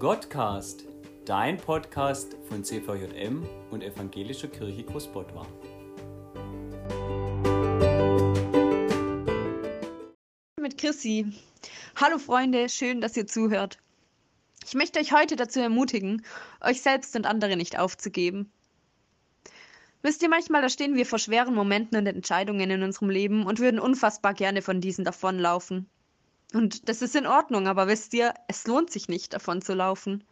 Gottcast, dein Podcast von CVJM und Evangelischer Kirche Großbottwar. Mit Chrissy. Hallo Freunde, schön, dass ihr zuhört. Ich möchte euch heute dazu ermutigen, euch selbst und andere nicht aufzugeben. Wisst ihr, manchmal da stehen wir vor schweren Momenten und Entscheidungen in unserem Leben und würden unfassbar gerne von diesen davonlaufen. Und das ist in Ordnung, aber wisst ihr, es lohnt sich nicht, davon zu laufen.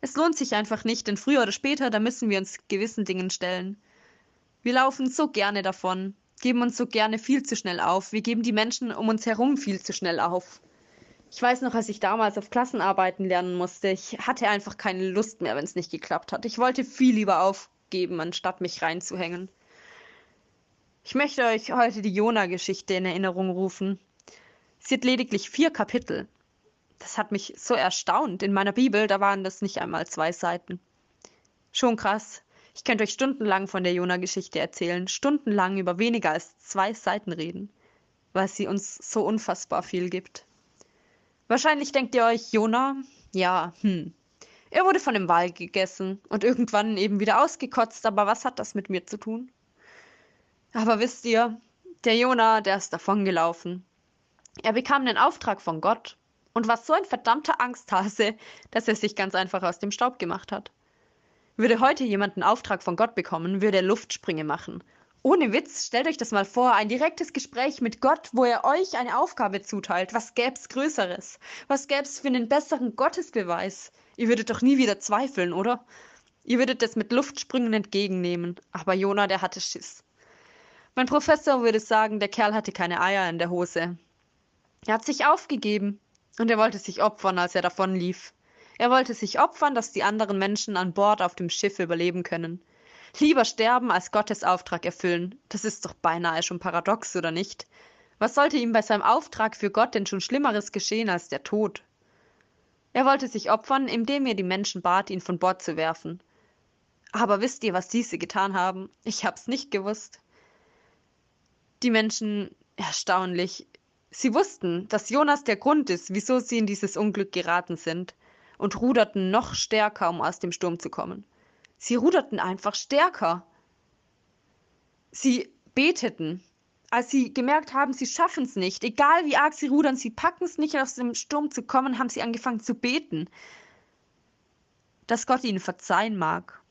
Es lohnt sich einfach nicht, denn früher oder später, da müssen wir uns gewissen Dingen stellen. Wir laufen so gerne davon, geben uns so gerne viel zu schnell auf. Wir geben die Menschen um uns herum viel zu schnell auf. Ich weiß noch, als ich damals auf Klassenarbeiten lernen musste, ich hatte einfach keine Lust mehr, wenn es nicht geklappt hat. Ich wollte viel lieber aufgeben, anstatt mich reinzuhängen. Ich möchte euch heute die Jona-Geschichte in Erinnerung rufen. Sie hat lediglich vier Kapitel. Das hat mich so erstaunt. In meiner Bibel, da waren das nicht einmal zwei Seiten. Schon krass. Ich könnte euch stundenlang von der Jona-Geschichte erzählen, stundenlang über weniger als zwei Seiten reden, weil sie uns so unfassbar viel gibt. Wahrscheinlich denkt ihr euch, Jona, ja, hm. Er wurde von dem Wal gegessen und irgendwann eben wieder ausgekotzt, aber was hat das mit mir zu tun? Aber wisst ihr, der Jona, der ist davongelaufen. Er bekam einen Auftrag von Gott und war so ein verdammter Angsthase, dass er sich ganz einfach aus dem Staub gemacht hat. Würde heute jemand einen Auftrag von Gott bekommen, würde er Luftsprünge machen. Ohne Witz, stellt euch das mal vor, ein direktes Gespräch mit Gott, wo er euch eine Aufgabe zuteilt. Was gäb's Größeres? Was gäb's für einen besseren Gottesbeweis? Ihr würdet doch nie wieder zweifeln, oder? Ihr würdet das mit Luftsprüngen entgegennehmen. Aber Jona, der hatte Schiss. Mein Professor würde sagen, der Kerl hatte keine Eier in der Hose. Er hat sich aufgegeben und er wollte sich opfern, als er davonlief. Er wollte sich opfern, dass die anderen Menschen an Bord auf dem Schiff überleben können. Lieber sterben als Gottes Auftrag erfüllen. Das ist doch beinahe schon paradox, oder nicht? Was sollte ihm bei seinem Auftrag für Gott denn schon Schlimmeres geschehen als der Tod? Er wollte sich opfern, indem er die Menschen bat, ihn von Bord zu werfen. Aber wisst ihr, was diese getan haben? Ich hab's nicht gewusst. Die Menschen, erstaunlich, Sie wussten, dass Jonas der Grund ist, wieso sie in dieses Unglück geraten sind, und ruderten noch stärker, um aus dem Sturm zu kommen. Sie ruderten einfach stärker. Sie beteten. Als sie gemerkt haben, sie schaffen es nicht, egal wie arg sie rudern, sie packen es nicht, aus dem Sturm zu kommen, haben sie angefangen zu beten, dass Gott ihnen verzeihen mag.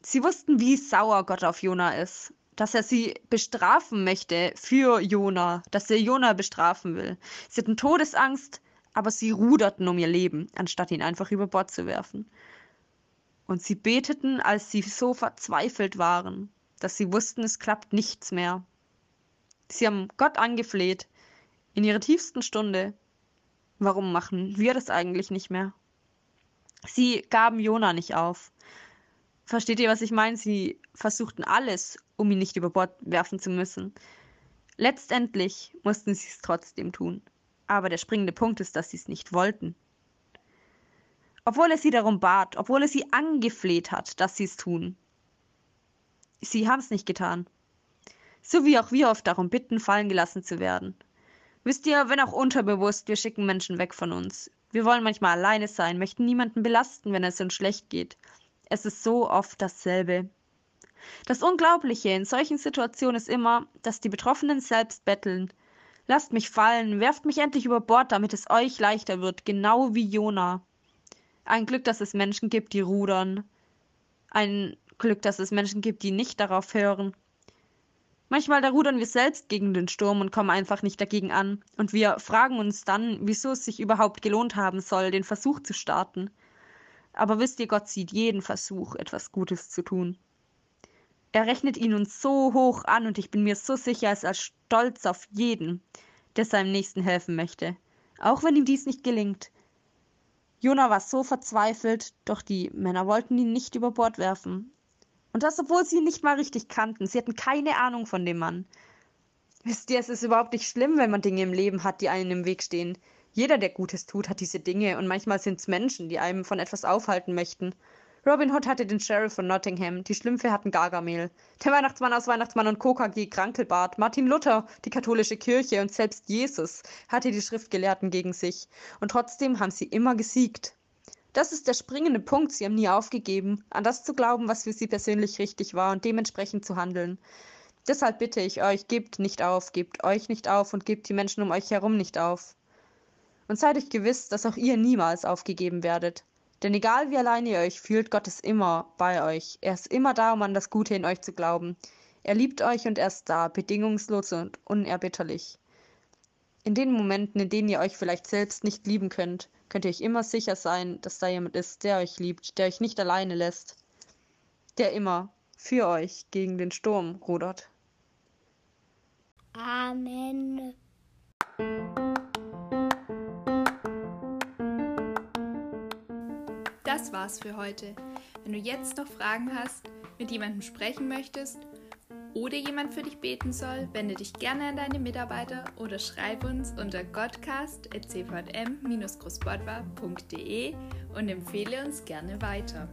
Sie wussten, wie sauer Gott auf Jona ist dass er sie bestrafen möchte für Jona, dass er Jona bestrafen will. Sie hatten Todesangst, aber sie ruderten um ihr Leben, anstatt ihn einfach über Bord zu werfen. Und sie beteten, als sie so verzweifelt waren, dass sie wussten, es klappt nichts mehr. Sie haben Gott angefleht, in ihrer tiefsten Stunde. Warum machen wir das eigentlich nicht mehr? Sie gaben Jona nicht auf. Versteht ihr, was ich meine? Sie versuchten alles, um ihn nicht über Bord werfen zu müssen. Letztendlich mussten sie es trotzdem tun. Aber der springende Punkt ist, dass sie es nicht wollten. Obwohl er sie darum bat, obwohl er sie angefleht hat, dass sie es tun. Sie haben es nicht getan. So wie auch wir oft darum bitten, fallen gelassen zu werden. Wisst ihr, wenn auch unterbewusst, wir schicken Menschen weg von uns. Wir wollen manchmal alleine sein, möchten niemanden belasten, wenn es uns schlecht geht. Es ist so oft dasselbe. Das Unglaubliche in solchen Situationen ist immer, dass die Betroffenen selbst betteln. Lasst mich fallen, werft mich endlich über Bord, damit es euch leichter wird, genau wie Jona. Ein Glück, dass es Menschen gibt, die rudern. Ein Glück, dass es Menschen gibt, die nicht darauf hören. Manchmal da rudern wir selbst gegen den Sturm und kommen einfach nicht dagegen an. Und wir fragen uns dann, wieso es sich überhaupt gelohnt haben soll, den Versuch zu starten. Aber wisst ihr, Gott sieht jeden Versuch, etwas Gutes zu tun. Er rechnet ihn uns so hoch an und ich bin mir so sicher, er ist stolz auf jeden, der seinem Nächsten helfen möchte, auch wenn ihm dies nicht gelingt. Jona war so verzweifelt, doch die Männer wollten ihn nicht über Bord werfen. Und das, obwohl sie ihn nicht mal richtig kannten. Sie hatten keine Ahnung von dem Mann. Wisst ihr, es ist überhaupt nicht schlimm, wenn man Dinge im Leben hat, die einem im Weg stehen. Jeder, der Gutes tut, hat diese Dinge und manchmal sind es Menschen, die einem von etwas aufhalten möchten. Robin Hood hatte den Sheriff von Nottingham, die Schlümpfe hatten Gargamel, der Weihnachtsmann aus Weihnachtsmann und KKG Krankelbart, Martin Luther, die katholische Kirche und selbst Jesus hatte die Schriftgelehrten gegen sich. Und trotzdem haben sie immer gesiegt. Das ist der springende Punkt. Sie haben nie aufgegeben, an das zu glauben, was für sie persönlich richtig war und dementsprechend zu handeln. Deshalb bitte ich euch, gebt nicht auf, gebt euch nicht auf und gebt die Menschen um euch herum nicht auf. Und seid euch gewiss, dass auch ihr niemals aufgegeben werdet. Denn egal wie allein ihr euch fühlt, Gott ist immer bei euch. Er ist immer da, um an das Gute in euch zu glauben. Er liebt euch und er ist da, bedingungslos und unerbitterlich. In den Momenten, in denen ihr euch vielleicht selbst nicht lieben könnt, könnt ihr euch immer sicher sein, dass da jemand ist, der euch liebt, der euch nicht alleine lässt, der immer für euch gegen den Sturm rudert. Amen. Das war's für heute. Wenn du jetzt noch Fragen hast, mit jemandem sprechen möchtest oder jemand für dich beten soll, wende dich gerne an deine Mitarbeiter oder schreib uns unter godcast.cvm-großbodwa.de und empfehle uns gerne weiter.